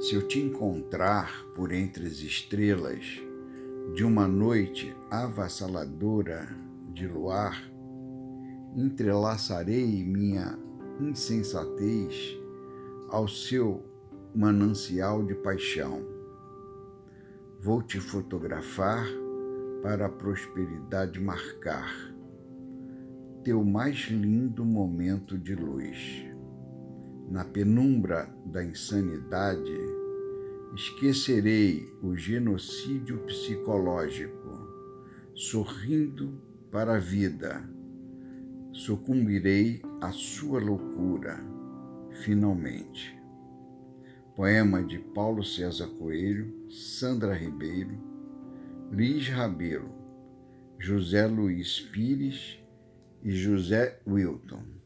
Se eu te encontrar por entre as estrelas de uma noite avassaladora de luar, entrelaçarei minha insensatez ao seu manancial de paixão. Vou te fotografar para a prosperidade marcar teu mais lindo momento de luz na penumbra da insanidade, esquecerei o genocídio psicológico, sorrindo para a vida, sucumbirei à sua loucura, finalmente. Poema de Paulo César Coelho, Sandra Ribeiro, Liz Rabelo, José Luiz Pires e José Wilton.